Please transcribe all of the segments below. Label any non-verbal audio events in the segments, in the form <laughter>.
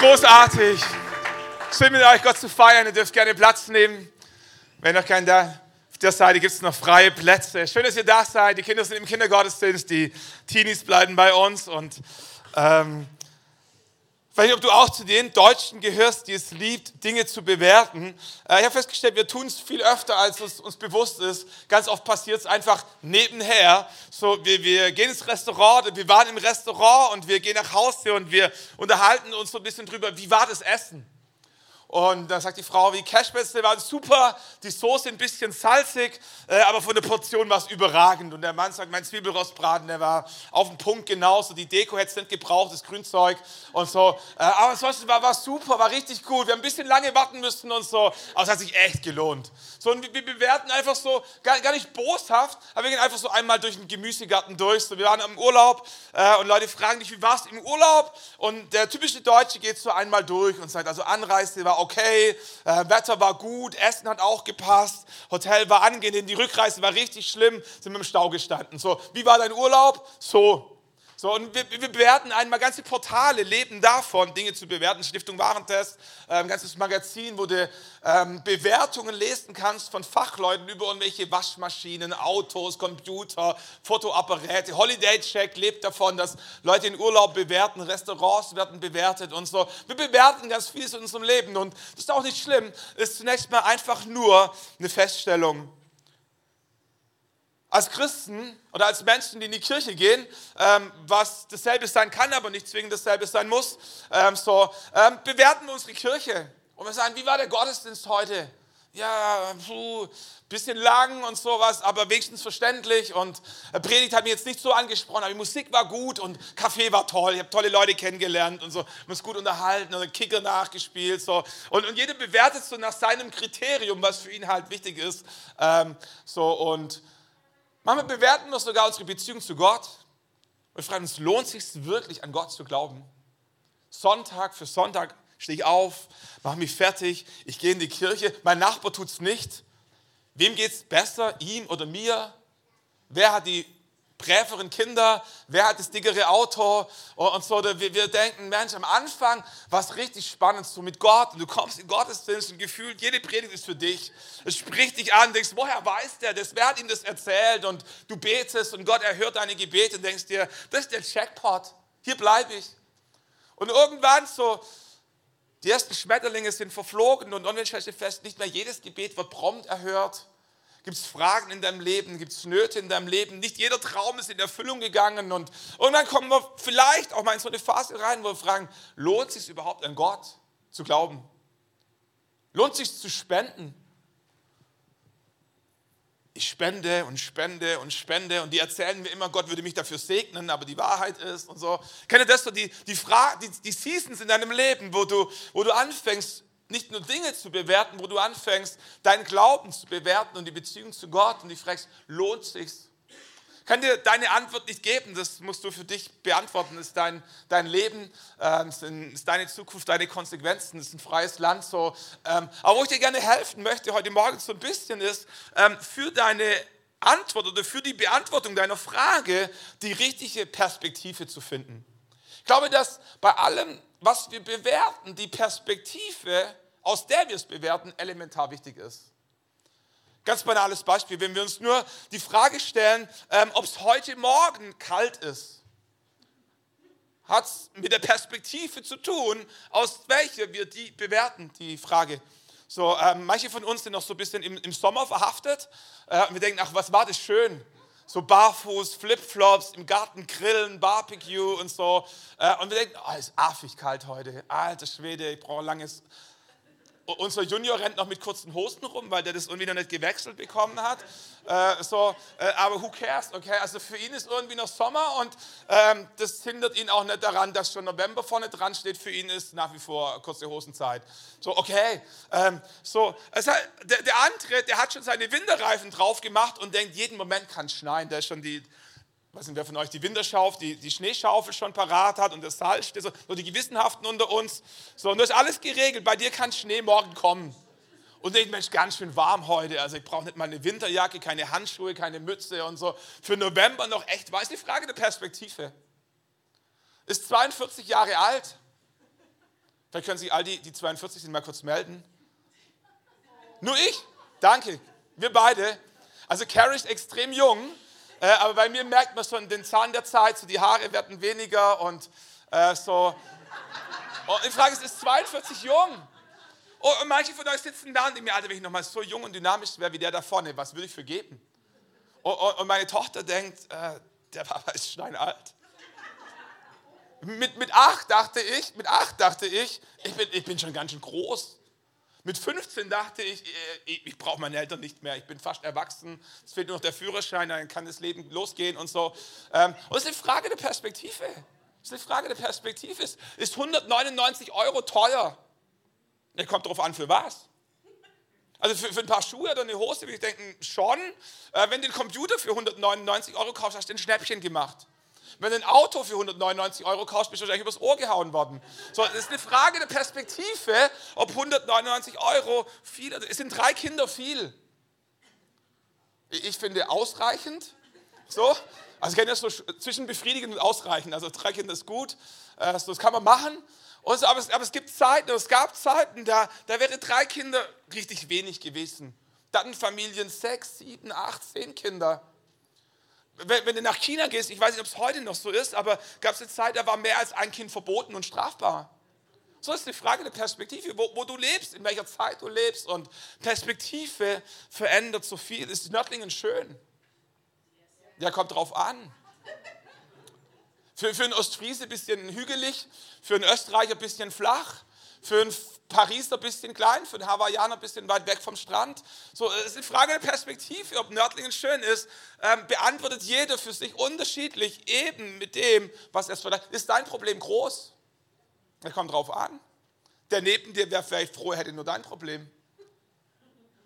Großartig. Schön mit euch Gott zu feiern. Ihr dürft gerne Platz nehmen. Wenn noch kein da auf der Seite gibt es noch freie Plätze. Schön, dass ihr da seid. Die Kinder sind im Kindergottesdienst, die Teenies bleiben bei uns und ähm, nicht, ob du auch zu den Deutschen gehörst, die es liebt, Dinge zu bewerten. Äh, ich habe festgestellt, wir tun es viel öfter, als es uns bewusst ist. Ganz oft passiert es einfach nebenher. So, wir, wir gehen ins Restaurant, wir waren im Restaurant und wir gehen nach Hause und wir unterhalten uns so ein bisschen drüber, wie war das Essen? Und dann sagt die Frau, wie Cashbätzle waren super, die Soße ein bisschen salzig, äh, aber von der Portion war es überragend. Und der Mann sagt, mein Zwiebelrostbraten, der war auf den Punkt genauso, die Deko hätte es nicht gebraucht, das Grünzeug und so. Äh, aber ansonsten war, war super, war richtig gut. Wir haben ein bisschen lange warten müssen und so, aber es hat sich echt gelohnt. So, und wir bewerten einfach so, gar, gar nicht boshaft, aber wir gehen einfach so einmal durch den Gemüsegarten durch. So, wir waren im Urlaub äh, und Leute fragen dich, wie warst du im Urlaub? Und der typische Deutsche geht so einmal durch und sagt, also Anreise war okay, äh, Wetter war gut, Essen hat auch gepasst, Hotel war angenehm, die Rückreise war richtig schlimm, sind im Stau gestanden. So, wie war dein Urlaub? So, so, und wir, wir bewerten einmal ganze Portale, leben davon, Dinge zu bewerten. Stiftung Warentest, ein ganzes Magazin, wo du ähm, Bewertungen lesen kannst von Fachleuten über irgendwelche Waschmaschinen, Autos, Computer, Fotoapparate. Holiday Check lebt davon, dass Leute in Urlaub bewerten, Restaurants werden bewertet und so. Wir bewerten ganz vieles in unserem Leben und das ist auch nicht schlimm. Ist zunächst mal einfach nur eine Feststellung als Christen oder als Menschen, die in die Kirche gehen, ähm, was dasselbe sein kann, aber nicht zwingend dasselbe sein muss, ähm, so, ähm, bewerten wir unsere Kirche. Und wir sagen, wie war der Gottesdienst heute? Ja, puh, bisschen lang und sowas, aber wenigstens verständlich. Und Predigt hat mich jetzt nicht so angesprochen, aber die Musik war gut und Kaffee war toll. Ich habe tolle Leute kennengelernt und so, uns gut unterhalten und Kicker nachgespielt. So. Und, und jeder bewertet so nach seinem Kriterium, was für ihn halt wichtig ist. Ähm, so und Manchmal bewerten wir sogar unsere Beziehung zu Gott und fragen uns, lohnt es sich wirklich an Gott zu glauben? Sonntag für Sonntag stehe ich auf, mache mich fertig, ich gehe in die Kirche, mein Nachbar tut es nicht. Wem geht es besser, ihm oder mir? Wer hat die präferen Kinder, wer hat das dickere Auto und so. Wir, wir denken, Mensch, am Anfang war es richtig spannend, so mit Gott und du kommst in Gottesdienst und gefühlt, jede Predigt ist für dich. Es spricht dich an, denkst, woher weiß der das, wer hat ihm das erzählt und du betest und Gott erhört deine Gebete und denkst dir, das ist der Jackpot, hier bleibe ich. Und irgendwann so, die ersten Schmetterlinge sind verflogen und irgendwann stellst du fest, nicht mehr jedes Gebet wird prompt erhört. Gibt es Fragen in deinem Leben? Gibt es Nöte in deinem Leben? Nicht jeder Traum ist in Erfüllung gegangen. Und, dann kommen wir vielleicht auch mal in so eine Phase rein, wo wir fragen, lohnt es sich überhaupt an Gott zu glauben? Lohnt es sich zu spenden? Ich spende und spende und spende und die erzählen mir immer, Gott würde mich dafür segnen, aber die Wahrheit ist und so. Kennt ihr das so, die, die, die, die Seasons in deinem Leben, wo du, wo du anfängst, nicht nur Dinge zu bewerten, wo du anfängst, deinen Glauben zu bewerten und die Beziehung zu Gott und dich fragst, lohnt sich's? Kann dir deine Antwort nicht geben, das musst du für dich beantworten. Das ist dein, dein Leben, das ist deine Zukunft, deine Konsequenzen, das ist ein freies Land. So. Ähm, aber wo ich dir gerne helfen möchte heute Morgen so ein bisschen ist, ähm, für deine Antwort oder für die Beantwortung deiner Frage die richtige Perspektive zu finden. Ich glaube, dass bei allem, was wir bewerten, die Perspektive, aus der wir es bewerten, elementar wichtig ist. Ganz banales Beispiel, wenn wir uns nur die Frage stellen, ähm, ob es heute Morgen kalt ist, hat es mit der Perspektive zu tun, aus welcher wir die bewerten, die Frage. So, ähm, manche von uns sind noch so ein bisschen im, im Sommer verhaftet äh, und wir denken, ach, was war das schön so barfuß, Flipflops, im Garten grillen, Barbecue und so. Äh, und wir denken, oh, ist affig kalt heute. Alter Schwede, ich brauche langes. Unser Junior rennt noch mit kurzen Hosen rum, weil der das irgendwie noch nicht gewechselt bekommen hat. Äh, so, äh, aber who cares, okay? Also für ihn ist irgendwie noch Sommer und ähm, das hindert ihn auch nicht daran, dass schon November vorne dran steht. Für ihn ist nach wie vor kurze Hosenzeit. So, okay. Ähm, so, also der, der andere, der hat schon seine Winterreifen drauf gemacht und denkt, jeden Moment kann es schneien. Der ist schon die, weiß nicht, wer von euch die Winterschaufel, die, die Schneeschaufel schon parat hat und das Salz, so, so die Gewissenhaften unter uns. So, und das ist alles geregelt. Bei dir kann Schnee morgen kommen. Und denkt, Mensch, ganz schön warm heute. Also ich brauche nicht mal eine Winterjacke, keine Handschuhe, keine Mütze und so. Für November noch echt, weiß die Frage der Perspektive. Ist 42 Jahre alt, Vielleicht können sich all die, die 42 sind, mal kurz melden. Nur ich? Danke. Wir beide. Also Carrie ist extrem jung, äh, aber bei mir merkt man schon den Zahn der Zeit, so die Haare werden weniger und äh, so. Und die Frage ist, ist 42 jung? Oh, und manche von euch sitzen da und denken mir, Alter, wenn ich nochmal so jung und dynamisch wäre wie der da vorne, was würde ich für geben? Und, und meine Tochter denkt, äh, der Papa ist steinalt. Mit, mit acht dachte ich, mit acht dachte ich, ich bin, ich bin schon ganz schön groß. Mit 15 dachte ich, äh, ich, ich brauche meine Eltern nicht mehr, ich bin fast erwachsen, es fehlt nur noch der Führerschein, dann kann das Leben losgehen und so. Ähm, und es ist eine Frage der Perspektive. Es ist eine Frage der Perspektive. Ist 199 Euro teuer? Es kommt darauf an, für was. Also für, für, ein paar Schuhe oder eine Hose würde ich denken, schon. Äh, wenn du einen Computer für 199 Euro kaufst, hast du ein Schnäppchen gemacht. Wenn du ein Auto für 199 Euro kaufst, bist du wahrscheinlich übers Ohr gehauen worden. So, es ist eine Frage der Perspektive, ob 199 Euro viel, es sind drei Kinder viel. Ich finde ausreichend. So, also ich kenne das so zwischen befriedigend und ausreichend. Also drei Kinder ist gut, äh, das kann man machen. So, aber, es, aber, es, gibt Zeiten, es gab Zeiten, da, da wäre drei Kinder richtig wenig gewesen. Dann Familien sechs, sieben, acht, zehn Kinder wenn, du nach China gehst, ich weiß nicht, ob es heute noch so ist, aber gab es eine Zeit, da war mehr als ein Kind verboten und strafbar. So ist die Frage der Perspektive, wo, wo, du lebst, in welcher Zeit du lebst. Und Perspektive verändert so viel. Ist Nördlingen schön? Ja, kommt drauf an. Für, für einen Ostfriese ein bisschen hügelig, für einen Österreicher ein bisschen flach, für einen Pariser ein bisschen klein, für den Hawaiianer ein bisschen weit weg vom Strand. So, es ist eine Frage der Perspektive, ob Nördlingen schön ist, ähm, beantwortet jeder für sich unterschiedlich, eben mit dem, was er verlangt. Ist dein Problem groß? Das kommt drauf an. Der neben dir wäre vielleicht froh, hätte nur dein Problem.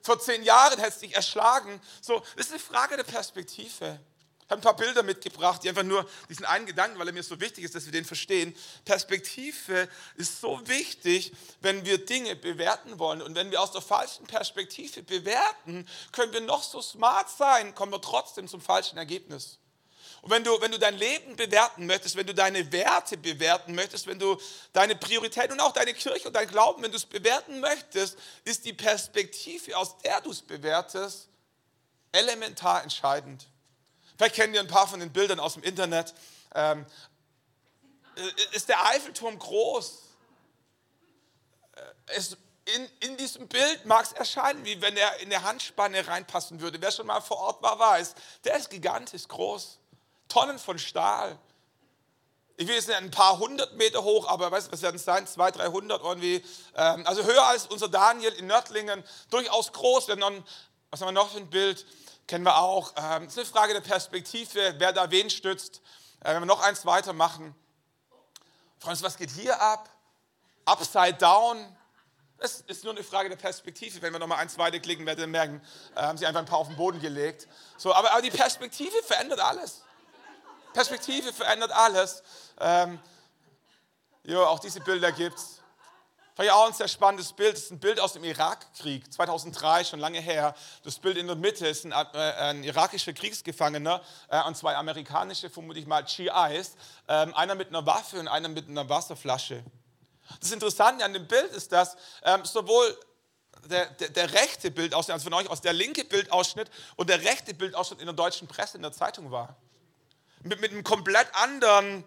Vor zehn Jahren hätte es dich erschlagen. So, es ist eine Frage der Perspektive. Ich habe ein paar Bilder mitgebracht, die einfach nur diesen einen Gedanken, weil er mir so wichtig ist, dass wir den verstehen. Perspektive ist so wichtig, wenn wir Dinge bewerten wollen. Und wenn wir aus der falschen Perspektive bewerten, können wir noch so smart sein, kommen wir trotzdem zum falschen Ergebnis. Und wenn du, wenn du dein Leben bewerten möchtest, wenn du deine Werte bewerten möchtest, wenn du deine Prioritäten und auch deine Kirche und dein Glauben, wenn du es bewerten möchtest, ist die Perspektive, aus der du es bewertest, elementar entscheidend. Vielleicht kennen ihr ein paar von den Bildern aus dem Internet. Ähm, äh, ist der Eiffelturm groß? Äh, es, in, in, diesem Bild mag es erscheinen, wie wenn er in der Handspanne reinpassen würde. Wer schon mal vor Ort war, weiß, der ist gigantisch groß. Tonnen von Stahl. Ich will jetzt nicht ein paar hundert Meter hoch, aber weißt was werden es sein? 200, 300 irgendwie. Ähm, also höher als unser Daniel in Nördlingen. Durchaus groß. Wir haben was haben wir noch für ein Bild? Kennen wir auch. Ähm, es ist eine Frage der Perspektive, wer da wen stützt. Äh, wenn wir noch eins weitermachen. Freunde, was geht hier ab? Upside down. Es ist nur eine Frage der Perspektive. Wenn wir noch mal eins weiterklicken, werdet ihr merken, äh, haben sie einfach ein paar auf den Boden gelegt. So, aber, aber die Perspektive verändert alles. Perspektive verändert alles. Ähm, jo, auch diese Bilder gibt ich auch ein sehr spannendes Bild. Das ist ein Bild aus dem Irakkrieg, 2003, schon lange her. Das Bild in der Mitte ist ein, äh, ein irakischer Kriegsgefangener äh, und zwei amerikanische, vermutlich mal GIs. Äh, einer mit einer Waffe und einer mit einer Wasserflasche. Das Interessante an dem Bild ist, dass ähm, sowohl der, der, der, rechte Bildausschnitt, also von euch aus der linke Bildausschnitt und der rechte Bildausschnitt in der deutschen Presse, in der Zeitung war. Mit, mit einem komplett anderen,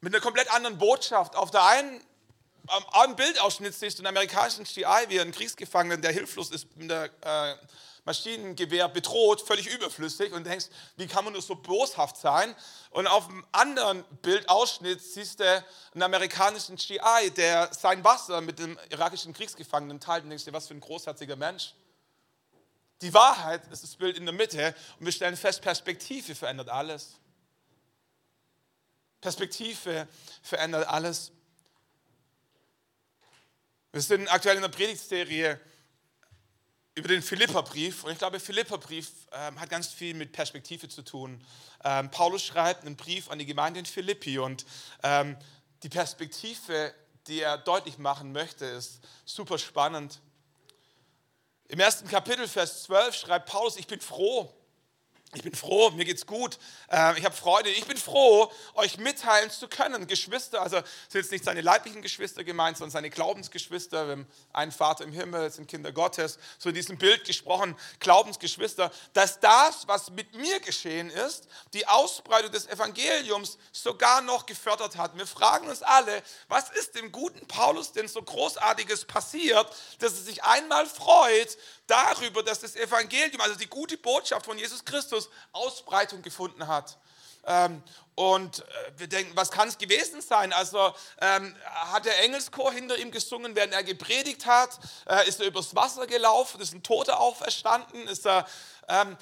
mit einer komplett anderen Botschaft. Auf der einen am Bildausschnitt siehst du einen amerikanischen GI, wie einen Kriegsgefangenen, der hilflos ist, mit der äh, Maschinengewehr bedroht, völlig überflüssig und denkst, wie kann man nur so boshaft sein? Und auf dem anderen Bildausschnitt siehst du einen amerikanischen GI, der sein Wasser mit dem irakischen Kriegsgefangenen teilt und denkst dir, was für ein großherziger Mensch. Die Wahrheit ist das Bild in der Mitte und wir stellen fest, Perspektive verändert alles. Perspektive verändert alles. Wir sind aktuell in der Predigtserie über den Philipperbrief und ich glaube, Philipperbrief ähm, hat ganz viel mit Perspektive zu tun. Ähm, Paulus schreibt einen Brief an die Gemeinde in Philippi und ähm, die Perspektive, die er deutlich machen möchte, ist super spannend. Im ersten Kapitel, Vers 12, schreibt Paulus, ich bin froh, Ich bin froh, mir geht's gut. Ähm, ich habe Freude. Ich bin froh, euch mitteilen zu können. Geschwister, also sind jetzt nicht seine leiblichen Geschwister gemeint, sondern seine Glaubensgeschwister. Wir haben einen Vater im Himmel, sind Kinder Gottes. So in diesem Bild gesprochen, Glaubensgeschwister, dass das, was mit mir geschehen ist, die Ausbreitung des Evangeliums sogar noch gefördert hat. Wir fragen uns alle, was ist dem guten Paulus denn so großartiges passiert, dass er sich einmal freut darüber, dass das Evangelium, also die gute Botschaft von Jesus Christus, Ausbreitung gefunden hat. Ähm, und äh, wir denken, was kann es gewesen sein? Also ähm, hat der Engelschor hinter ihm gesungen, während er gepredigt hat? Äh, ist er übers Wasser gelaufen? Ist ein Toter auferstanden? Ist er, ähm,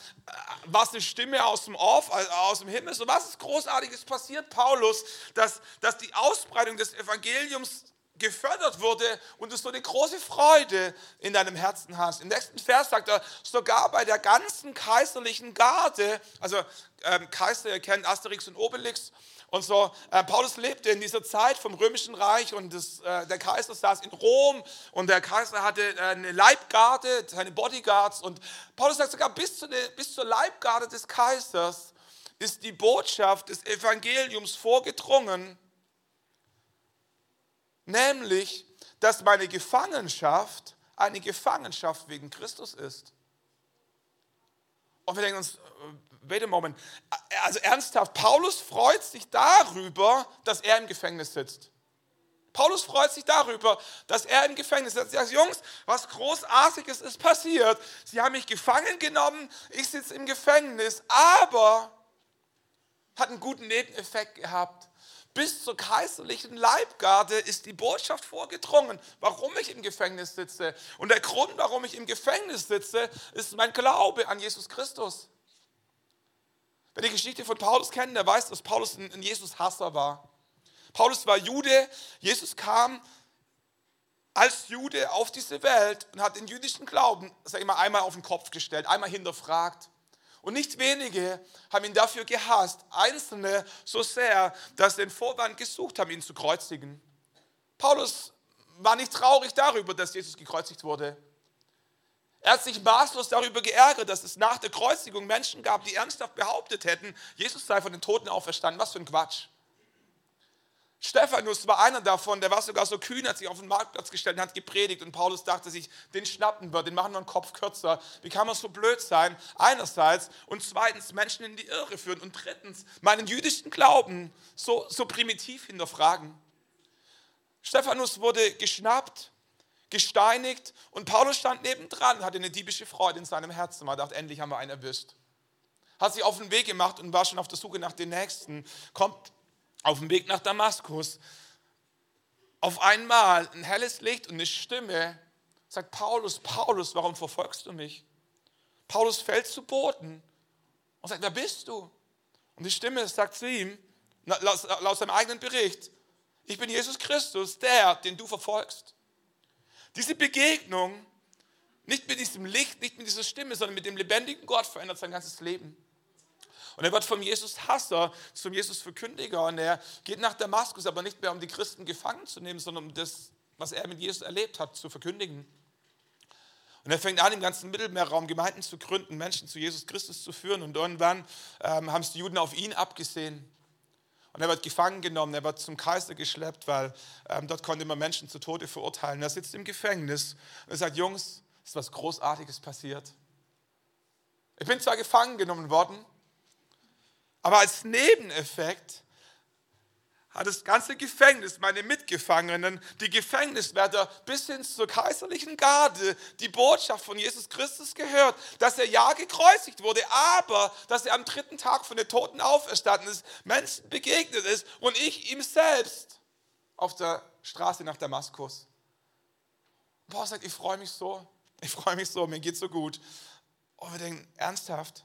war es eine Stimme aus dem Off, also aus dem Himmel? So was ist Großartiges passiert, Paulus, dass, dass die Ausbreitung des Evangeliums gefördert wurde und du so eine große Freude in deinem Herzen hast. Im nächsten Vers sagt er, sogar bei der ganzen kaiserlichen Garde, also ähm, Kaiser, ihr kennt Asterix und Obelix, und so, äh, Paulus lebte in dieser Zeit vom Römischen Reich und das, äh, der Kaiser saß in Rom und der Kaiser hatte äh, eine Leibgarde, seine Bodyguards und Paulus sagt sogar, bis, zu der, bis zur Leibgarde des Kaisers ist die Botschaft des Evangeliums vorgedrungen nämlich, dass meine Gefangenschaft eine Gefangenschaft wegen Christus ist. Und wir denken uns, äh, wait a moment, also ernsthaft, Paulus freut sich darüber, dass er im Gefängnis sitzt. Paulus freut sich darüber, dass er im Gefängnis sitzt. Er sagt, Jungs, was Großartiges ist passiert. Sie haben mich gefangen genommen, ich sitze im Gefängnis, aber hat einen guten Nebeneffekt gehabt bis zur kaiserlichen Leibgarde ist die Botschaft vorgedrungen, warum ich im Gefängnis sitze. Und der Grund, warum ich im Gefängnis sitze, ist mein Glaube an Jesus Christus. Wer die Geschichte von Paulus kennt, der weiß, dass Paulus ein Jesus-Hasser war. Paulus war Jude, Jesus kam als Jude auf diese Welt und hat den jüdischen Glauben, sag ich mal, einmal auf den Kopf gestellt, einmal hinterfragt. Und nicht wenige haben ihn dafür gehasst, einzelne so sehr, dass sie den Vorwand gesucht haben, ihn zu kreuzigen. Paulus war nicht traurig darüber, dass Jesus gekreuzigt wurde. Er hat sich maßlos darüber geärgert, dass es nach der Kreuzigung Menschen gab, die ernsthaft behauptet hätten, Jesus sei von den Toten auferstanden. Was für ein Quatsch. Stephanus war einer davon, der war sogar so kühn, hat sich auf den Marktplatz gestellt und hat gepredigt und Paulus dachte sich, den schnappen wir, den machen wir einen Kopf kürzer. Wie kann man so blöd sein? Einerseits und zweitens Menschen in die Irre führen und drittens meinen jüdischen Glauben so, so primitiv hinterfragen. Stephanus wurde geschnappt, gesteinigt und Paulus stand nebendran, hatte eine diebische Freude in seinem Herzen. Man dachte, endlich haben wir einen erwischt. Hat sich auf den Weg gemacht und war schon auf der Suche nach den Nächsten. Kommt auf dem Weg nach Damaskus auf einmal ein helles Licht und eine Stimme sagt, Paulus, Paulus, warum verfolgst du mich? Paulus fällt zu Boden und sagt, wer bist du? Und die Stimme sagt zu ihm, laut, laut seinem eigenen Bericht, ich bin Jesus Christus, der, den du verfolgst. Diese Begegnung, nicht mit diesem Licht, nicht mit dieser Stimme, sondern mit dem lebendigen Gott verändert sein ganzes Leben. Und er wird vom Jesus-Hasser zum Jesus-Verkündiger und er geht nach Damaskus, aber nicht mehr um die Christen gefangen zu nehmen, sondern um das, was er mit Jesus erlebt hat, zu verkündigen. Und er fängt an, im ganzen Mittelmeerraum Gemeinden zu gründen, Menschen zu Jesus Christus zu führen. Und irgendwann ähm, haben es die Juden auf ihn abgesehen. Und er wird gefangen genommen, er wird zum Kaiser geschleppt, weil ähm, dort konnte man Menschen zu Tode verurteilen. Er sitzt im Gefängnis und er sagt, Jungs, ist was Großartiges passiert. Ich bin zwar gefangen genommen worden, aber als Nebeneffekt hat das ganze Gefängnis, meine Mitgefangenen, die Gefängniswärter bis hin zur kaiserlichen Garde die Botschaft von Jesus Christus gehört, dass er ja gekreuzigt wurde, aber dass er am dritten Tag von den Toten auferstanden ist, Menschen begegnet ist und ich ihm selbst auf der Straße nach Damaskus. Boah, sagt, ich freue mich so, ich freue mich so, mir geht so gut. Und wir denken, ernsthaft?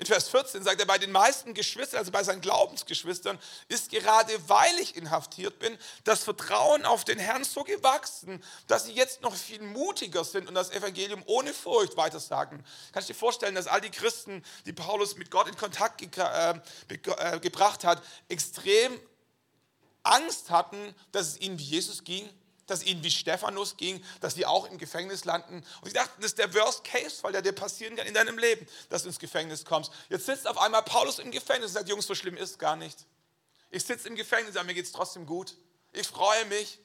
In Vers 14 sagt er, bei den meisten Geschwistern, also bei seinen Glaubensgeschwistern, ist gerade weil ich inhaftiert bin, das Vertrauen auf den Herrn so gewachsen, dass sie jetzt noch viel mutiger sind und das Evangelium ohne Furcht weitersagen. Kannst du dir vorstellen, dass all die Christen, die Paulus mit Gott in Kontakt ge äh, äh, gebracht hat, extrem Angst hatten, dass es ihnen wie Jesus ging? Dass ihnen wie Stephanus ging, dass sie auch im Gefängnis landen. Und sie dachten, das ist der Worst Case, weil der dir passieren kann in deinem Leben, dass du ins Gefängnis kommst. Jetzt sitzt auf einmal Paulus im Gefängnis und sagt, Jungs, so schlimm ist gar nicht. Ich sitze im Gefängnis, aber mir geht es trotzdem gut. Ich freue mich.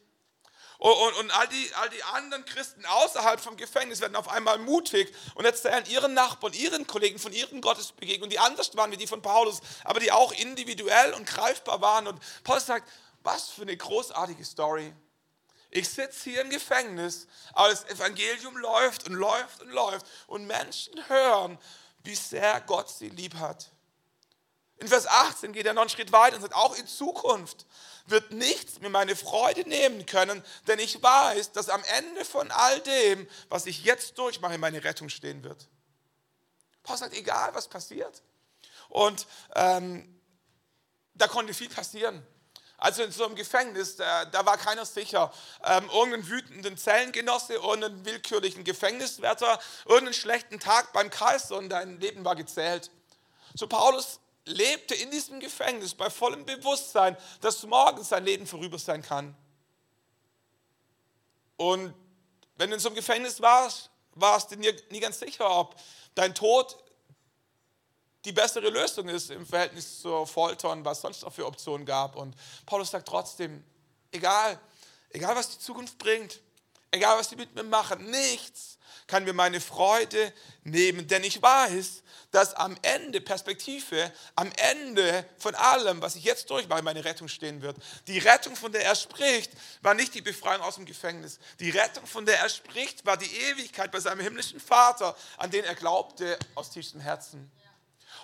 Und, und, und, all, die, all die anderen Christen außerhalb vom Gefängnis werden auf einmal mutig und erzählen ihren Nachbarn, ihren Kollegen von ihren Gottesbegegnungen, die anders waren wie die von Paulus, aber die auch individuell und greifbar waren. Und Paulus sagt, was für eine großartige Story. Ich sitze hier im Gefängnis, aber das Evangelium läuft und läuft und läuft und Menschen hören, wie sehr Gott sie lieb hat. In Vers 18 geht er noch einen Schritt weiter und sagt, auch in Zukunft wird nichts mir meine Freude nehmen können, denn ich weiß, dass am Ende von all dem, was ich jetzt durchmache, meine Rettung stehen wird. Paulus sagt, egal was passiert. Und ähm, da konnte viel passieren. Also in so einem Gefängnis, da, da war keiner sicher. Ähm, irgendeinen wütenden Zellengenosse, irgendeinen willkürlichen Gefängniswärter, irgendeinen schlechten Tag beim Kaiser und dein Leben war gezählt. So Paulus lebte in diesem Gefängnis bei vollem Bewusstsein, dass morgen sein Leben vorüber sein kann. Und wenn du in so einem Gefängnis warst, warst du dir nie ganz sicher, ob dein Tod die bessere Lösung ist im Verhältnis zur Folter und was sonst noch für Optionen gab. Und Paulus sagt trotzdem, egal, egal was die Zukunft bringt, egal was sie mit mir machen, nichts kann mir meine Freude nehmen, denn ich weiß, dass am Ende Perspektive, am Ende von allem, was ich jetzt durchmache, meine Rettung stehen wird. Die Rettung, von der er spricht, war nicht die Befreiung aus dem Gefängnis. Die Rettung, von der er spricht, war die Ewigkeit bei seinem himmlischen Vater, an den er glaubte aus tiefstem Herzen.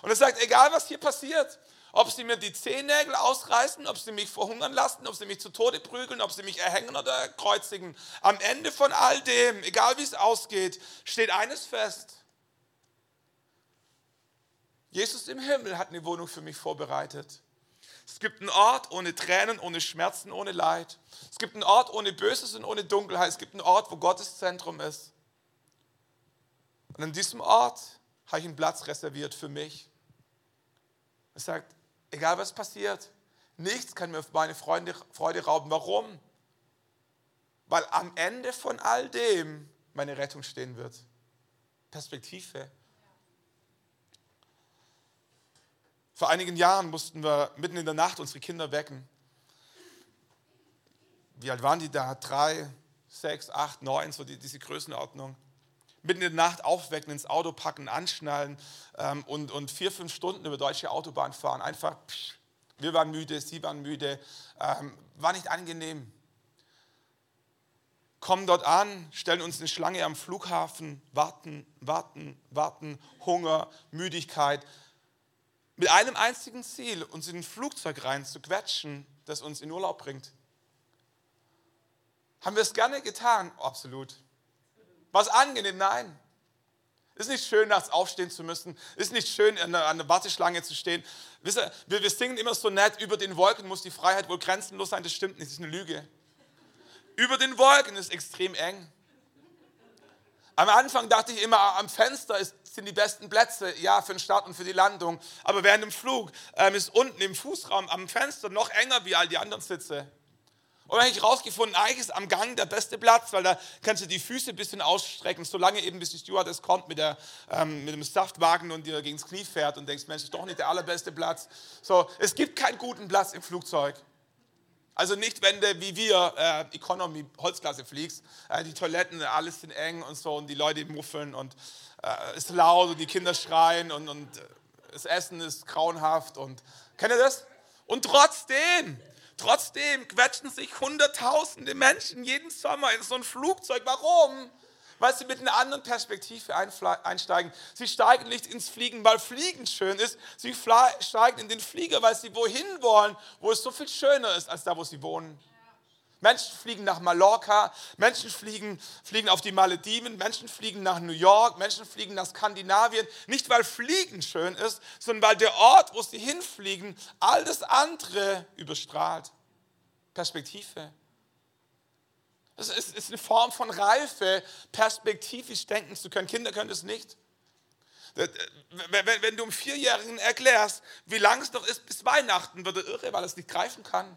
Und er sagt, egal was hier passiert, ob sie mir die Zehennägel ausreißen, ob sie mich verhungern lassen, ob sie mich zu Tode prügeln, ob sie mich erhängen oder kreuzigen. Am Ende von all dem, egal wie es ausgeht, steht eines fest. Jesus im Himmel hat eine Wohnung für mich vorbereitet. Es gibt einen Ort ohne Tränen, ohne Schmerzen, ohne Leid. Es gibt einen Ort ohne Böses und ohne Dunkelheit. Es gibt einen Ort, wo Gottes Zentrum ist. Und an diesem Ort habe ich einen Platz reserviert für mich. Er sagt, egal was passiert, nichts kann mir meine Freude, Freude rauben. Warum? Weil am Ende von all dem meine Rettung stehen wird. Perspektive. Vor einigen Jahren mussten wir mitten in der Nacht unsere Kinder wecken. Wie alt waren die da? Drei, sechs, acht, neun, so die, diese Größenordnung mitten in der Nacht aufwecken, ins Auto packen, anschnallen ähm, und, und vier, fünf Stunden über deutsche Autobahn fahren. Einfach, psch, wir waren müde, sie waren müde, ähm, war nicht angenehm. Kommen dort an, stellen uns eine Schlange am Flughafen, warten, warten, warten, Hunger, Müdigkeit. Mit einem einzigen Ziel, uns in ein Flugzeug rein zu quetschen, das uns in Urlaub bringt. Haben wir es gerne getan? Absolut. Was angenehm? Nein. Ist nicht schön, nachts aufstehen zu müssen. Ist nicht schön, an der, Warteschlange zu stehen. Wisst ihr, wir, wir singen immer so nett, über den Wolken muss die Freiheit wohl grenzenlos sein. Das stimmt nicht, das ist eine Lüge. Über den Wolken ist extrem eng. Am Anfang dachte ich immer, am Fenster ist, sind die besten Plätze, ja, für den Start und für die Landung. Aber während dem Flug ähm, ist unten im Fußraum am Fenster noch enger wie all die anderen Sitze. Und dann habe ich rausgefunden, eigentlich ist am Gang der beste Platz, weil da kannst du die Füße ein bisschen ausstrecken, solange eben bis die Stewardess kommt mit, der, ähm, mit dem Saftwagen und dir gegen das Knie fährt und denkst, Mensch, ist doch nicht der allerbeste Platz. So, es gibt keinen guten Platz im Flugzeug. Also nicht, wenn du wie wir äh, Economy Holzklasse fliegst, äh, die Toiletten, alles sind eng und so und die Leute muffeln und äh, ist laut und die Kinder schreien und, und äh, das Essen ist grauenhaft und kennt ihr das? Und trotzdem Trotzdem quetschen sich Hunderttausende Menschen jeden Sommer in so ein Flugzeug. Warum? Weil sie mit einer anderen Perspektive einsteigen. Sie steigen nicht ins Fliegen, weil Fliegen schön ist. Sie steigen in den Flieger, weil sie wohin wollen, wo es so viel schöner ist, als da, wo sie wohnen. Menschen fliegen nach Mallorca, Menschen fliegen, fliegen auf die Malediven, Menschen fliegen nach New York, Menschen fliegen nach Skandinavien. Nicht, weil Fliegen schön ist, sondern weil der Ort, wo sie hinfliegen, all das andere überstrahlt. Perspektive. Es ist, ist eine Form von Reife, perspektivisch denken zu können. Kinder können das nicht. Wenn, wenn du einem Vierjährigen erklärst, wie lang es noch ist bis Weihnachten, wird er irre, weil er es nicht greifen kann.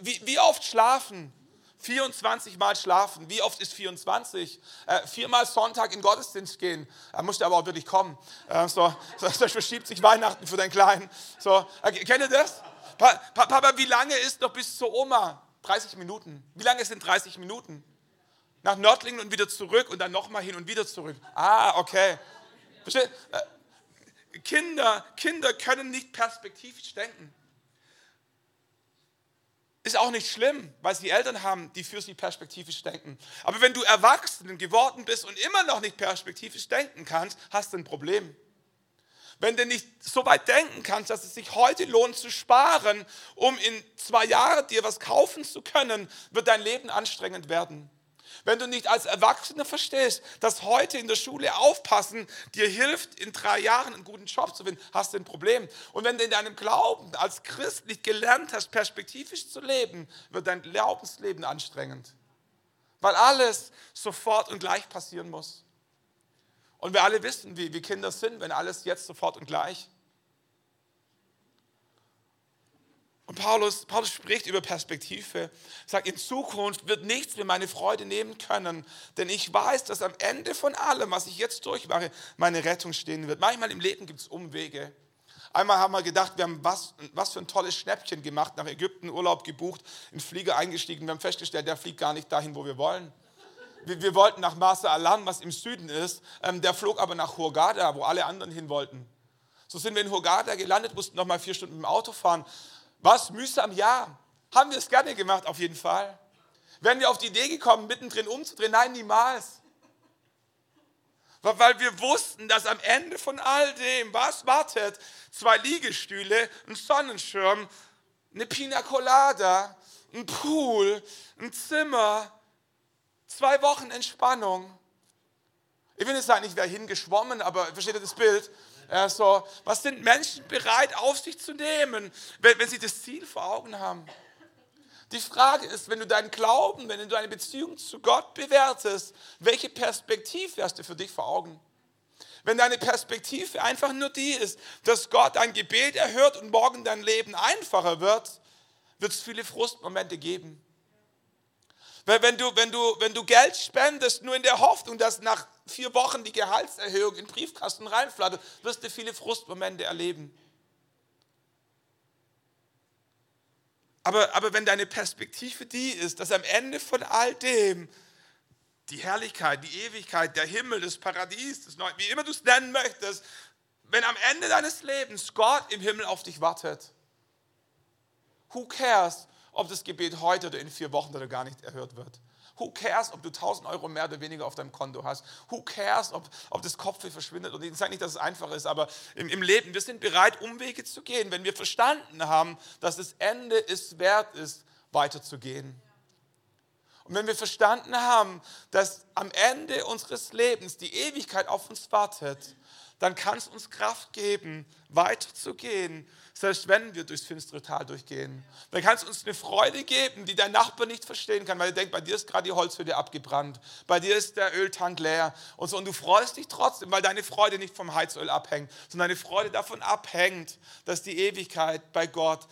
Wie, wie oft schlafen? 24 Mal schlafen. Wie oft ist 24? Äh, viermal Sonntag in Gottesdienst gehen. Da musst du aber auch wirklich kommen. Äh, so, <laughs> so, verschiebt sich Weihnachten für deinen Kleinen. So, äh, kennt ihr das? Pa Papa, wie lange ist noch bis zur Oma? 30 Minuten. Wie lange sind 30 Minuten? Nach Nördlingen und wieder zurück und dann nochmal hin und wieder zurück. Ah, okay. Versteht? Äh, Kinder, Kinder können nicht perspektivisch denken. Ist auch nicht schlimm, weil sie Eltern haben, die für sie perspektivisch denken. Aber wenn du erwachsen geworden bist und immer noch nicht perspektivisch denken kannst, hast du ein Problem. Wenn du nicht so weit denken kannst, dass es sich heute lohnt zu sparen, um in zwei Jahren dir was kaufen zu können, wird dein Leben anstrengend werden. Wenn du nicht als Erwachsener verstehst, dass heute in der Schule aufpassen dir hilft, in drei Jahren einen guten Job zu finden, hast du ein Problem. Und wenn du in deinem Glauben als Christ nicht gelernt hast, perspektivisch zu leben, wird dein Glaubensleben anstrengend. Weil alles sofort und gleich passieren muss. Und wir alle wissen, wie, wie Kinder sind, wenn alles jetzt sofort und gleich Und Paulus, Paulus spricht über Perspektive, sagt, in Zukunft wird nichts mir meine Freude nehmen können, denn ich weiß, dass am Ende von allem, was ich jetzt durchmache, meine Rettung stehen wird. Manchmal im Leben gibt es Umwege. Einmal haben wir gedacht, wir haben was, was für ein tolles Schnäppchen gemacht, nach Ägypten Urlaub gebucht, in Flieger eingestiegen. Wir haben festgestellt, der fliegt gar nicht dahin, wo wir wollen. Wir, wir wollten nach Masa Alam, was im Süden ist. Ähm, der flog aber nach Hurghada, wo alle anderen hin wollten. So sind wir in Hurghada gelandet, mussten noch mal vier Stunden im Auto fahren. Was? Mühsam? Ja. Haben wir es gerne gemacht, auf jeden Fall. Wären wir auf die Idee gekommen, mittendrin umzudrehen? Nein, niemals. Weil wir wussten, dass am Ende von all dem, was wartet, zwei Liegestühle, ein Sonnenschirm, eine Pina Colada, ein Pool, ein Zimmer, zwei Wochen Entspannung. Ich will nicht sagen, ich wäre hingeschwommen, aber versteht ihr das Bild? Ja, so, was sind Menschen bereit auf sich zu nehmen, wenn, wenn sie das Ziel vor Augen haben? Die Frage ist, wenn du deinen Glauben, wenn du deine Beziehung zu Gott bewertest, welche Perspektive hast du für dich vor Augen? Wenn deine Perspektive einfach nur die ist, dass Gott ein Gebet erhört und morgen dein Leben einfacher wird, wird es viele Frustmomente geben. Wenn du, wenn, du, wenn du Geld spendest, nur in der Hoffnung, dass nach vier Wochen die Gehaltserhöhung in Briefkasten reinflattert, wirst du viele Frustmomente erleben. Aber, aber wenn deine Perspektive die ist, dass am Ende von all dem die Herrlichkeit, die Ewigkeit, der Himmel, das Paradies, das Neue, wie immer du es nennen möchtest, wenn am Ende deines Lebens Gott im Himmel auf dich wartet, who cares, ob das Gebet heute oder in vier Wochen oder gar nicht erhört wird. Who cares, ob du 1000 Euro mehr oder weniger auf deinem Konto hast? Who cares, ob, ob das Kopfweh verschwindet? Und ich sage nicht, dass es einfach ist, aber im, im Leben, wir sind bereit, Umwege zu gehen, wenn wir verstanden haben, dass das Ende es wert ist, weiterzugehen. Und wenn wir verstanden haben, dass am Ende unseres Lebens die Ewigkeit auf uns wartet, dann kann es uns Kraft geben, weiterzugehen selbst wenn wir durchs finstere Tal durchgehen. Dann kann es uns eine Freude geben, die dein Nachbar nicht verstehen kann, weil er denkt, bei dir ist gerade die Holzhütte abgebrannt, bei dir ist der Öltank leer und so. Und du freust dich trotzdem, weil deine Freude nicht vom Heizöl abhängt, sondern deine Freude davon abhängt, dass die Ewigkeit bei Gott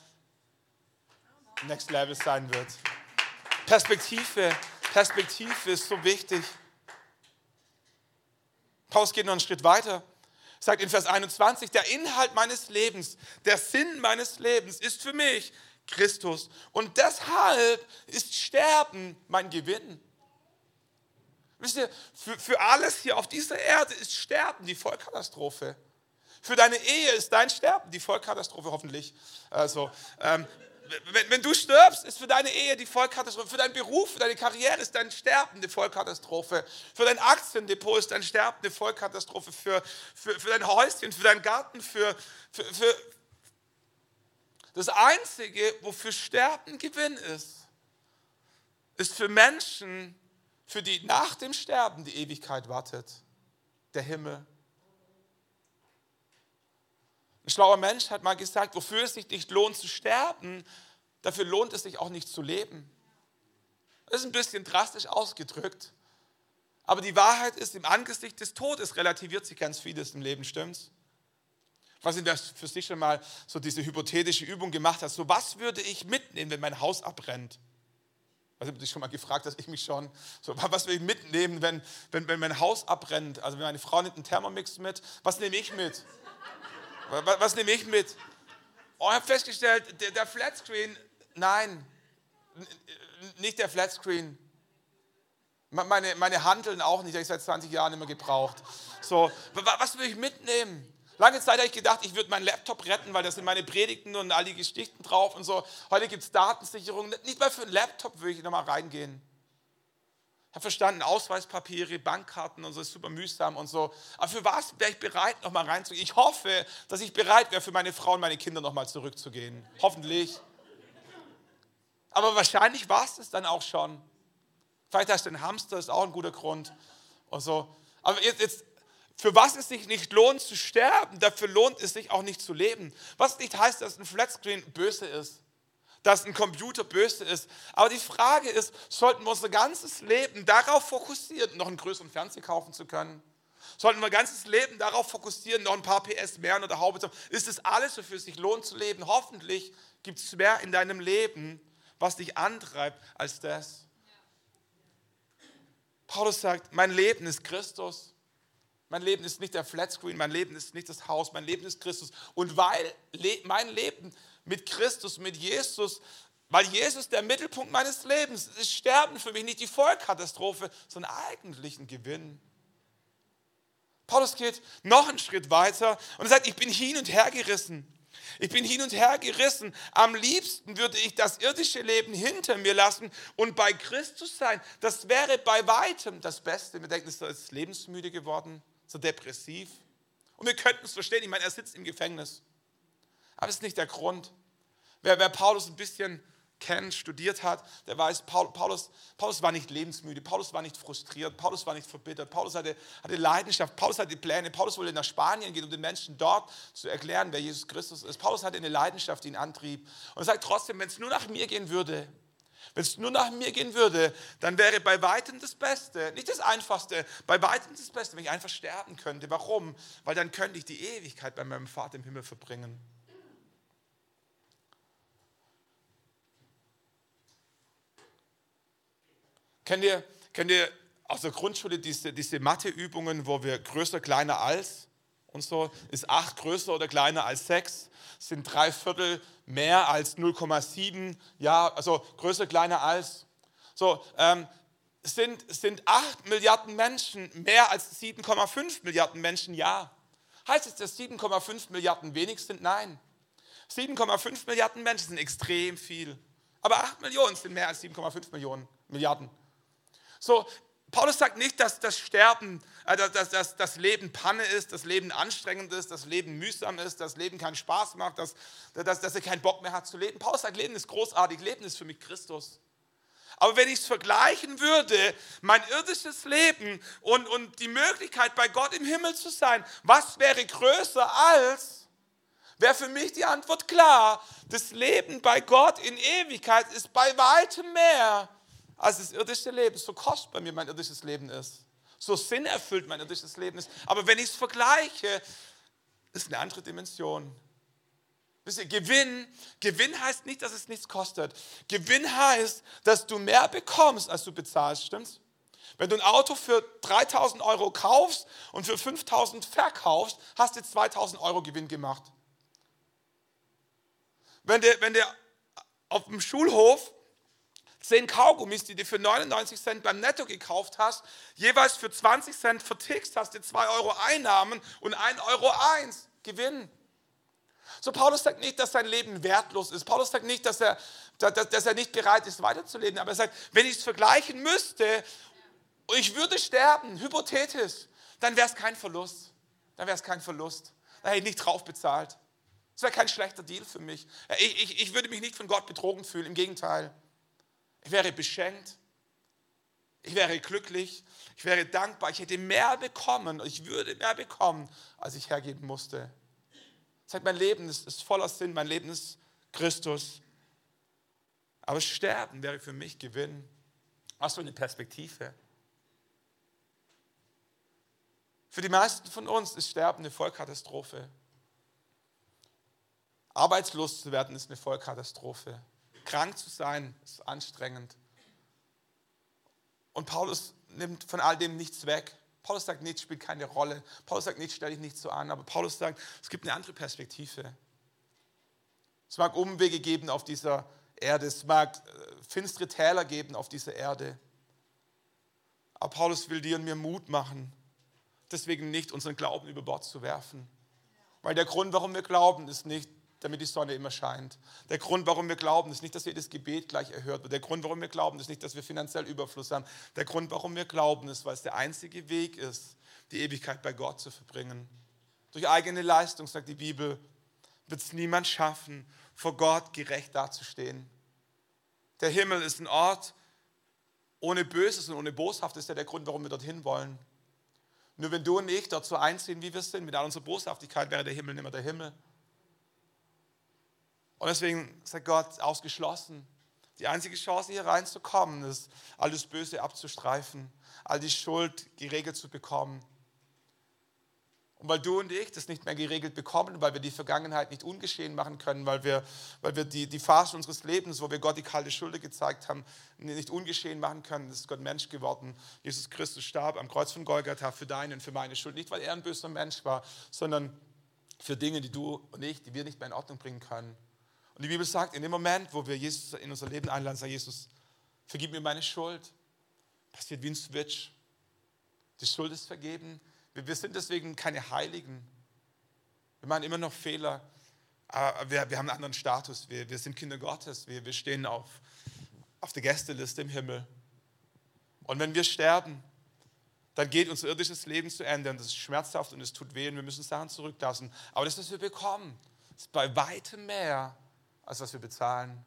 Next Level sein wird. Perspektive, Perspektive ist so wichtig. Paulus geht noch einen Schritt weiter sagt in Vers 21, der Inhalt meines Lebens, der Sinn meines Lebens ist für mich Christus. Und deshalb ist Sterben mein Gewinn. Wisst ihr, für, für alles hier auf dieser Erde ist Sterben die Vollkatastrophe. Für deine Ehe ist dein Sterben die Vollkatastrophe hoffentlich. Also, ähm, wenn, wenn, du stirbst, ist für deine Ehe die Vollkatastrophe. Für deinen Beruf, für deine Karriere ist dein Sterben die Vollkatastrophe. Für dein Aktiendepot ist dein Sterben eine Vollkatastrophe. Für, für, für dein Häuschen, für deinen Garten, für, für, für das Einzige, wofür Sterben Gewinn ist, ist für Menschen, für die nach dem Sterben die Ewigkeit wartet. Der Himmel. Ein schlauer Mensch hat mal gesagt, wofür es sich nicht lohnt zu sterben, dafür lohnt es sich auch nicht zu leben. Das ist ein bisschen drastisch ausgedrückt. Aber die Wahrheit ist, im Angesicht des Todes relativiert sich ganz vieles im Leben, stimmt's? Was in der für sich schon mal so diese hypothetische Übung gemacht hat. So, was würde ich mitnehmen, wenn mein Haus abbrennt? ob du dich schon mal gefragt hast, ich mich schon. So, was will ich mitnehmen, wenn, wenn, wenn mein Haus abbrennt? Also wenn meine Frau nimmt einen Thermomix mit, was nehme ich mit? Was, was nehme ich mit? Oh, ich habe festgestellt, der, der Flatscreen, nein, nicht der Flatscreen. Meine, meine Handeln auch nicht, habe ich seit 20 Jahren immer gebraucht. So, was will ich mitnehmen? Lange Zeit habe ich gedacht, ich würde meinen Laptop retten, weil da sind meine Predigten und all die Geschichten drauf und so. Heute gibt es Datensicherung. Nicht mal für einen Laptop würde ich nochmal reingehen. Ich habe verstanden, Ausweispapiere, Bankkarten und so ist super mühsam und so. Aber für was wäre ich bereit, nochmal reinzugehen? Ich hoffe, dass ich bereit wäre, für meine Frau und meine Kinder nochmal zurückzugehen. Hoffentlich. Aber wahrscheinlich war es das dann auch schon. Vielleicht hast du einen Hamster, ist auch ein guter Grund. Und so. Aber jetzt, jetzt für was es sich nicht lohnt zu sterben, dafür lohnt es sich auch nicht zu leben. Was nicht heißt, dass ein Flatscreen böse ist, dass ein Computer böse ist. Aber die Frage ist, sollten wir unser ganzes Leben darauf fokussieren, noch einen größeren Fernseher kaufen zu können? Sollten wir ganzes Leben darauf fokussieren, noch ein paar PS mehr oder Haube zu haben? Ist es alles, wofür es sich lohnt zu leben? Hoffentlich gibt es mehr in deinem Leben, was dich antreibt, als das. Paulus sagt, mein Leben ist Christus. Mein Leben ist nicht der Flatscreen, mein Leben ist nicht das Haus, mein Leben ist Christus. Und weil mein Leben mit Christus, mit Jesus, weil Jesus der Mittelpunkt meines Lebens ist, ist Sterben für mich nicht die Vollkatastrophe, sondern eigentlich ein Gewinn. Paulus geht noch einen Schritt weiter und sagt, ich bin hin und her gerissen. Ich bin hin und her gerissen. Am liebsten würde ich das irdische Leben hinter mir lassen und bei Christus sein. Das wäre bei weitem das Beste. Wir denken, ist ist lebensmüde geworden so depressiv. Und wir könnten es verstehen, ich meine, er sitzt im Gefängnis. Aber das ist nicht der Grund. Wer, wer Paulus ein bisschen kennt, studiert hat, der weiß, Paulus, Paulus war nicht lebensmüde, Paulus war nicht frustriert, Paulus war nicht verbittert, Paulus hatte, hatte Leidenschaft, Paulus hatte Pläne, Paulus wollte nach Spanien gehen, um den Menschen dort zu erklären, wer Jesus Christus ist. Paulus hatte eine Leidenschaft, die ihn antrieb. Und er sagt trotzdem, wenn es nur nach mir gehen würde, wenn es nur nach mir gehen würde, dann wäre bei weitem das Beste, nicht das Einfachste, bei weitem das Beste, wenn ich einfach sterben könnte. Warum? Weil dann könnte ich die Ewigkeit bei meinem Vater im Himmel verbringen. Kennt ihr, kennt ihr aus der Grundschule diese, diese Matheübungen, wo wir größer, kleiner als und so, ist 8 größer oder kleiner als 6, sind drei Viertel mehr als 0,7, ja, also größer, kleiner als. So, ähm, sind, sind 8 Milliarden Menschen mehr als 7,5 Milliarden Menschen? Ja. Heißt es, dass 7,5 Milliarden wenig sind? Nein. 7,5 Milliarden Menschen sind extrem viel. Aber 8 Millionen sind mehr als 7,5 Millionen Milliarden. So, Paulus sagt nicht, dass das Sterben, äh, dass, dass, das Leben Panne ist, das Leben anstrengend ist, das Leben mühsam ist, das Leben keinen Spaß macht, dass, dass, dass er keinen Bock mehr hat zu leben. Paulus sagt, Leben ist großartig, Leben ist für mich Christus. Aber wenn ich es vergleichen würde, mein irdisches Leben und, und die Möglichkeit, bei Gott im Himmel zu sein, was wäre größer als, wäre für mich die Antwort klar, das Leben bei Gott in Ewigkeit ist bei weitem mehr als das irdische Leben, so kostbar mir mein irdisches Leben ist, so sinnerfüllt mein irdisches Leben ist. Aber wenn ich es vergleiche, ist eine andere Dimension. Wisst ihr, Gewinn, Gewinn heißt nicht, dass es nichts kostet. Gewinn heißt, dass du mehr bekommst, als du bezahlst, stimmt's? Wenn du ein Auto für 3000 Euro kaufst und für 5000 verkaufst, hast du 2000 Euro Gewinn gemacht. Wenn der, wenn der auf dem Schulhof zehn Kaugummis, die du für 99 Cent beim Netto gekauft hast, jeweils für 20 Cent vertickst, hast du 2 Euro Einnahmen und 1 Euro 1 Gewinn. So, Paulus sagt nicht, dass sein Leben wertlos ist. Paulus sagt nicht, dass er, dass, dass er nicht bereit ist, weiterzuleben. Aber er sagt, wenn ich es vergleichen müsste ich würde sterben, hypothetisch, dann wäre es kein Verlust. Dann wäre es kein Verlust. Da hätte ich nicht drauf bezahlt. Das wäre kein schlechter Deal für mich. Ich, ich, ich würde mich nicht von Gott betrogen fühlen, im Gegenteil. Ich wäre beschenkt. Ich wäre glücklich. Ich wäre dankbar. Ich hätte mehr bekommen. Ich würde mehr bekommen, als ich hergeben musste. Sagt, mein Leben ist, ist voller Sinn. Mein Leben ist Christus. Aber Sterben wäre für mich Gewinn. Was für eine Perspektive. Für die meisten von uns ist Sterben eine Vollkatastrophe. Arbeitslos zu werden ist eine Vollkatastrophe. Krank zu sein ist anstrengend. Und Paulus nimmt von all dem nichts weg. Paulus sagt, nichts spielt keine Rolle. Paulus sagt, nichts stelle ich nicht so an. Aber Paulus sagt, es gibt eine andere Perspektive. Es mag Umwege geben auf dieser Erde. Es mag äh, finstere Täler geben auf dieser Erde. Aber Paulus will dir und mir Mut machen, deswegen nicht unseren Glauben über Bord zu werfen. Weil der Grund, warum wir glauben, ist nicht, damit die Sonne immer scheint. Der Grund, warum wir glauben, ist nicht, dass jedes Gebet gleich erhört wird. Der Grund, warum wir glauben, ist nicht, dass wir finanziell Überfluss haben. Der Grund, warum wir glauben, ist, weil es der einzige Weg ist, die Ewigkeit bei Gott zu verbringen. Durch eigene Leistung, sagt die Bibel, wird es niemand schaffen, vor Gott gerecht dazustehen. Der Himmel ist ein Ort ohne Böses und ohne Boshaft, ist ja der Grund, warum wir dorthin wollen. Nur wenn du und ich dort so einziehen, wie wir sind, mit all unserer Boshaftigkeit, wäre der Himmel nicht mehr der Himmel. Und deswegen sagt Gott ausgeschlossen. Die einzige Chance, hier reinzukommen, ist, alles Böse abzustreifen, all die Schuld geregelt zu bekommen. Und weil du und ich das nicht mehr geregelt bekommen, weil wir die Vergangenheit nicht ungeschehen machen können, weil wir, weil wir die, die Phase unseres Lebens, wo wir Gott die kalte Schulter gezeigt haben, nicht ungeschehen machen können, ist Gott Mensch geworden. Jesus Christus starb am Kreuz von Golgatha für deine und für meine Schuld. Nicht, weil er ein böser Mensch war, sondern für Dinge, die du und ich, die wir nicht mehr in Ordnung bringen können. Und die Bibel sagt, in dem Moment, wo wir Jesus in unser Leben einladen, sagt Jesus, vergib mir meine Schuld. Passiert wie ein Switch. Die Schuld ist vergeben. Wir sind deswegen keine Heiligen. Wir machen immer noch Fehler. Aber wir, wir haben einen anderen Status. Wir, wir sind Kinder Gottes. Wir, wir stehen auf, auf der Gästeliste im Himmel. Und wenn wir sterben, dann geht unser irdisches Leben zu Ende und das ist schmerzhaft und es tut weh und wir müssen Sachen zurücklassen. Aber das, was wir bekommen, ist bei weitem mehr als was wir bezahlen.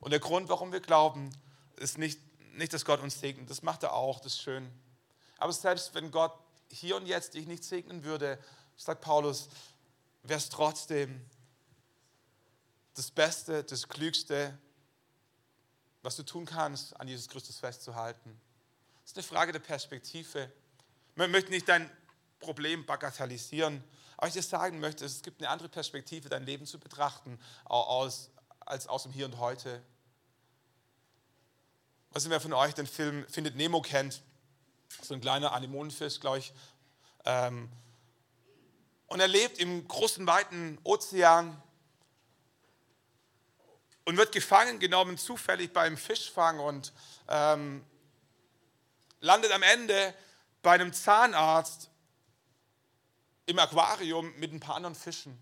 Und der Grund, warum wir glauben, ist nicht, nicht, dass Gott uns segnet. Das macht er auch, das ist schön. Aber selbst wenn Gott hier und jetzt dich nicht segnen würde, sagt Paulus, wäre es trotzdem das Beste, das Klügste, was du tun kannst, an Jesus Christus festzuhalten. Das ist eine Frage der Perspektive. Man möchte nicht dein Problem bagatellisieren, ich dir sagen möchte, es gibt eine andere Perspektive, dein Leben zu betrachten, als, als aus dem Hier und Heute. Was wer von euch den Film Findet Nemo kennt, so ein kleiner Anemonenfisch, glaube ich. Ähm, und er lebt im großen, weiten Ozean und wird gefangen genommen, zufällig beim Fischfang und ähm, landet am Ende bei einem Zahnarzt im Aquarium mit ein paar anderen Fischen.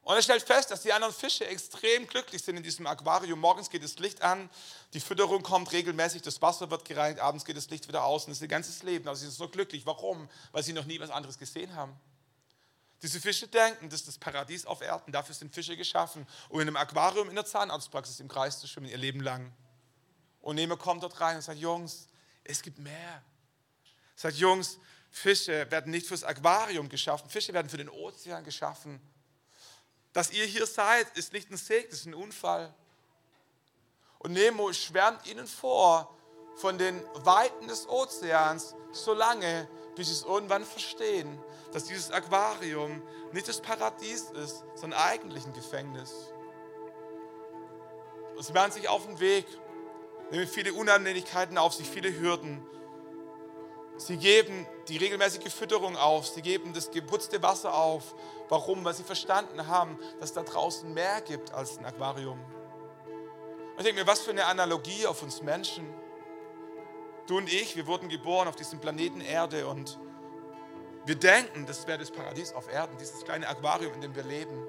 Und er stellt fest, dass die anderen Fische extrem glücklich sind in diesem Aquarium. Morgens geht das Licht an, die Fütterung kommt regelmäßig, das Wasser wird gereinigt, abends geht das Licht wieder aus und das ist ihr ganzes Leben. Aber sie sind so glücklich. Warum? Weil sie noch nie was anderes gesehen haben. Diese Fische denken, das ist das Paradies auf Erden. Dafür sind Fische geschaffen, um in einem Aquarium in der Zahnarztpraxis im Kreis zu schwimmen, ihr Leben lang. Und Nemo kommt dort rein und sagt, Jungs, es gibt mehr. Sagt, Jungs, Fische werden nicht fürs Aquarium geschaffen, Fische werden für den Ozean geschaffen. Dass ihr hier seid, ist nicht ein Segen, ist ein Unfall. Und Nemo schwärmt ihnen vor von den Weiten des Ozeans, so lange, bis sie es irgendwann verstehen, dass dieses Aquarium nicht das Paradies ist, sondern eigentlich ein Gefängnis. Und sie machen sich auf den Weg, nehmen viele Unannehmlichkeiten auf sich, viele Hürden. Sie geben die regelmäßige Fütterung auf, sie geben das geputzte Wasser auf. Warum? Weil sie verstanden haben, dass es da draußen mehr gibt als ein Aquarium. Und ich denke mir, was für eine Analogie auf uns Menschen. Du und ich, wir wurden geboren auf diesem Planeten Erde und wir denken, das wäre das Paradies auf Erden, dieses kleine Aquarium, in dem wir leben.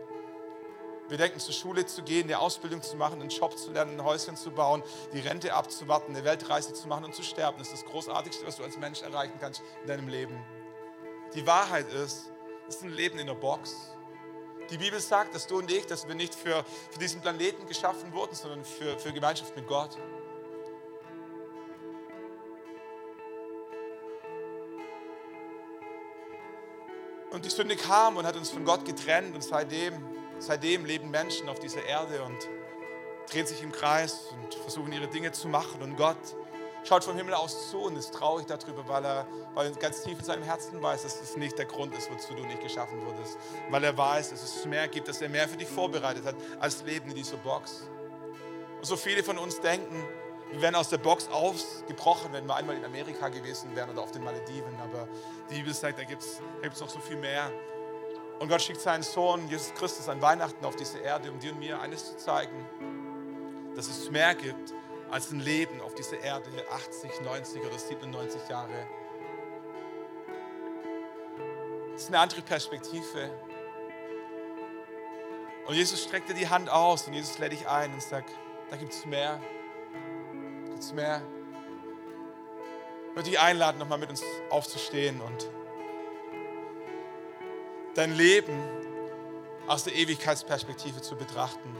Wir denken, zur Schule zu gehen, eine Ausbildung zu machen, einen Job zu lernen, ein Häuschen zu bauen, die Rente abzuwarten, eine Weltreise zu machen und zu sterben. Das ist das Großartigste, was du als Mensch erreichen kannst in deinem Leben. Die Wahrheit ist, es ist ein Leben in der Box. Die Bibel sagt, dass du und ich, dass wir nicht für, für diesen Planeten geschaffen wurden, sondern für, für Gemeinschaft mit Gott. Und die Sünde kam und hat uns von Gott getrennt und seitdem Seitdem leben Menschen auf dieser Erde und drehen sich im Kreis und versuchen ihre Dinge zu machen. Und Gott schaut vom Himmel aus zu und ist traurig darüber, weil er, weil ganz tief in seinem Herzen weiß, dass es nicht der Grund ist, wozu du nicht geschaffen wurdest. Weil er weiß, dass es mehr gibt, dass er mehr für dich vorbereitet hat, als Leben in dieser Box. Und so viele von uns denken, wir wären aus der Box ausgebrochen, wenn wir einmal in Amerika gewesen wären oder auf den Malediven. Aber die Bibel sagt, da gibt es noch so viel mehr. Und Gott schickt seinen Sohn, Jesus Christus, an Weihnachten auf diese Erde, um dir und mir eines zu zeigen, dass es mehr gibt als ein Leben auf dieser Erde, 80, 90 oder 97 Jahre. Das ist eine andere Perspektive. Und Jesus streckt dir die Hand aus und Jesus lädt dich ein und sagt, da gibt es mehr. Gibt es mehr. Ich würde dich einladen, nochmal mit uns aufzustehen und dein Leben aus der Ewigkeitsperspektive zu betrachten.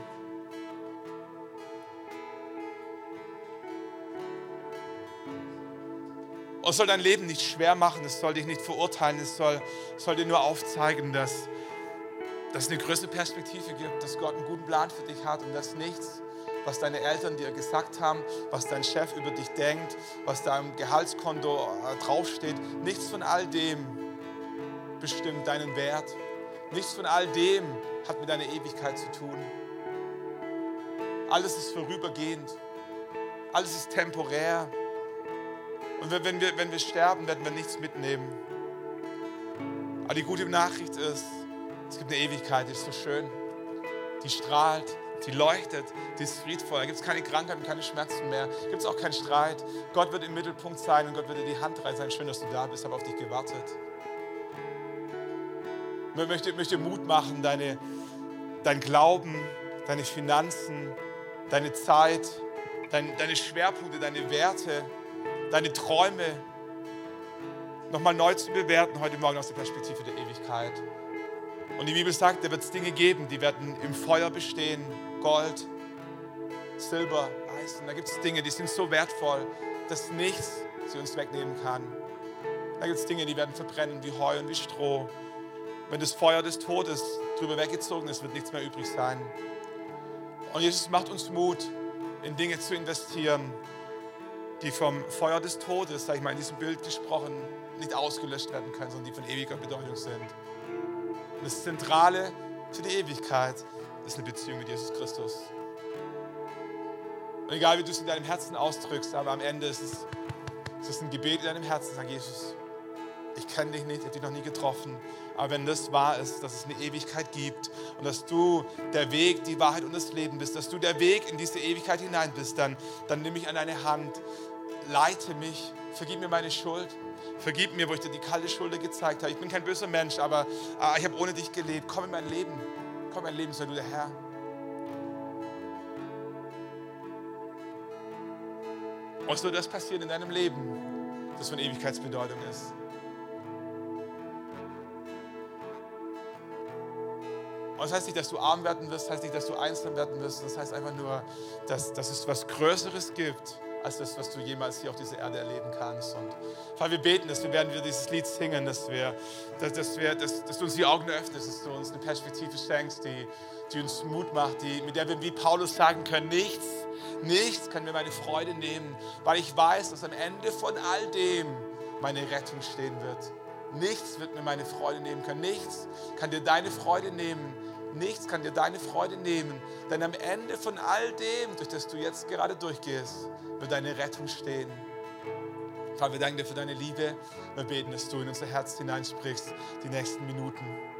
Und es soll dein Leben nicht schwer machen, es soll dich nicht verurteilen, es soll, soll dir nur aufzeigen, dass, dass es eine größere Perspektive gibt, dass Gott einen guten Plan für dich hat und dass nichts, was deine Eltern dir gesagt haben, was dein Chef über dich denkt, was da im Gehaltskonto äh, draufsteht, nichts von all dem bestimmt deinen Wert. Nichts von all dem hat mit deiner Ewigkeit zu tun. Alles ist vorübergehend. Alles ist temporär. Und wenn wir, wenn wir sterben, werden wir nichts mitnehmen. Aber die gute Nachricht ist, es gibt eine Ewigkeit, die ist so schön. Die strahlt, die leuchtet, die ist friedvoll. Da gibt es keine Krankheiten, keine Schmerzen mehr. Da gibt es auch keinen Streit. Gott wird im Mittelpunkt sein und Gott wird dir die Hand reichen. Schön, dass du da bist, habe auf dich gewartet. Ich möchte, möchte Mut machen, deine, dein Glauben, deine Finanzen, deine Zeit, dein, deine Schwerpunkte, deine Werte, deine Träume nochmal neu zu bewerten, heute Morgen aus der Perspektive der Ewigkeit. Und die Bibel sagt, da wird es Dinge geben, die werden im Feuer bestehen. Gold, Silber, Eisen. Da gibt es Dinge, die sind so wertvoll, dass nichts sie uns wegnehmen kann. Da gibt es Dinge, die werden verbrennen wie Heu und wie Stroh. Wenn das Feuer des Todes drüber weggezogen ist, wird nichts mehr übrig sein. Und Jesus macht uns Mut, in Dinge zu investieren, die vom Feuer des Todes, sage ich mal in diesem Bild gesprochen, nicht ausgelöscht werden können, sondern die von ewiger Bedeutung sind. Und das Zentrale für die Ewigkeit ist eine Beziehung mit Jesus Christus. Und egal wie du es in deinem Herzen ausdrückst, aber am Ende ist es, ist ein Gebet in deinem Herzen, sag Jesus, ich kenne dich nicht, ich habe dich noch nie getroffen. Aber wenn das wahr ist, dass es eine Ewigkeit gibt und dass du der Weg, die Wahrheit und das Leben bist, dass du der Weg in diese Ewigkeit hinein bist, dann, dann nimm mich an deine Hand, leite mich, vergib mir meine Schuld, vergib mir, wo ich dir die kalte Schulter gezeigt habe. Ich bin kein böser Mensch, aber äh, ich habe ohne dich gelebt. Komm in mein Leben, komm in mein Leben, sei du der Herr. Und so das passiert in deinem Leben, das von Ewigkeitsbedeutung ist. Und das heißt nicht, dass du arm werden wirst, das heißt nicht, dass du einsam werden wirst, das heißt einfach nur, dass, dass es was Größeres gibt, als das, was du jemals hier auf dieser Erde erleben kannst. Und Vater, wir beten, dass wir werden wir dieses Lied singen, dass, wir, dass, dass, wir, dass, dass du uns die Augen öffnest, dass du uns eine Perspektive schenkst, die, die uns Mut macht, die, mit der wir wie Paulus sagen können, nichts, nichts kann mir meine Freude nehmen, weil ich weiß, dass am Ende von all dem meine Rettung stehen wird. Nichts wird mir meine Freude nehmen können. Nichts kann dir deine Freude nehmen. Nichts kann dir deine Freude nehmen. Denn am Ende von all dem, durch das du jetzt gerade durchgehst, wird deine Rettung stehen. Vater, wir danken dir für deine Liebe. Wir beten, dass du in unser Herz hineinsprichst, die nächsten Minuten.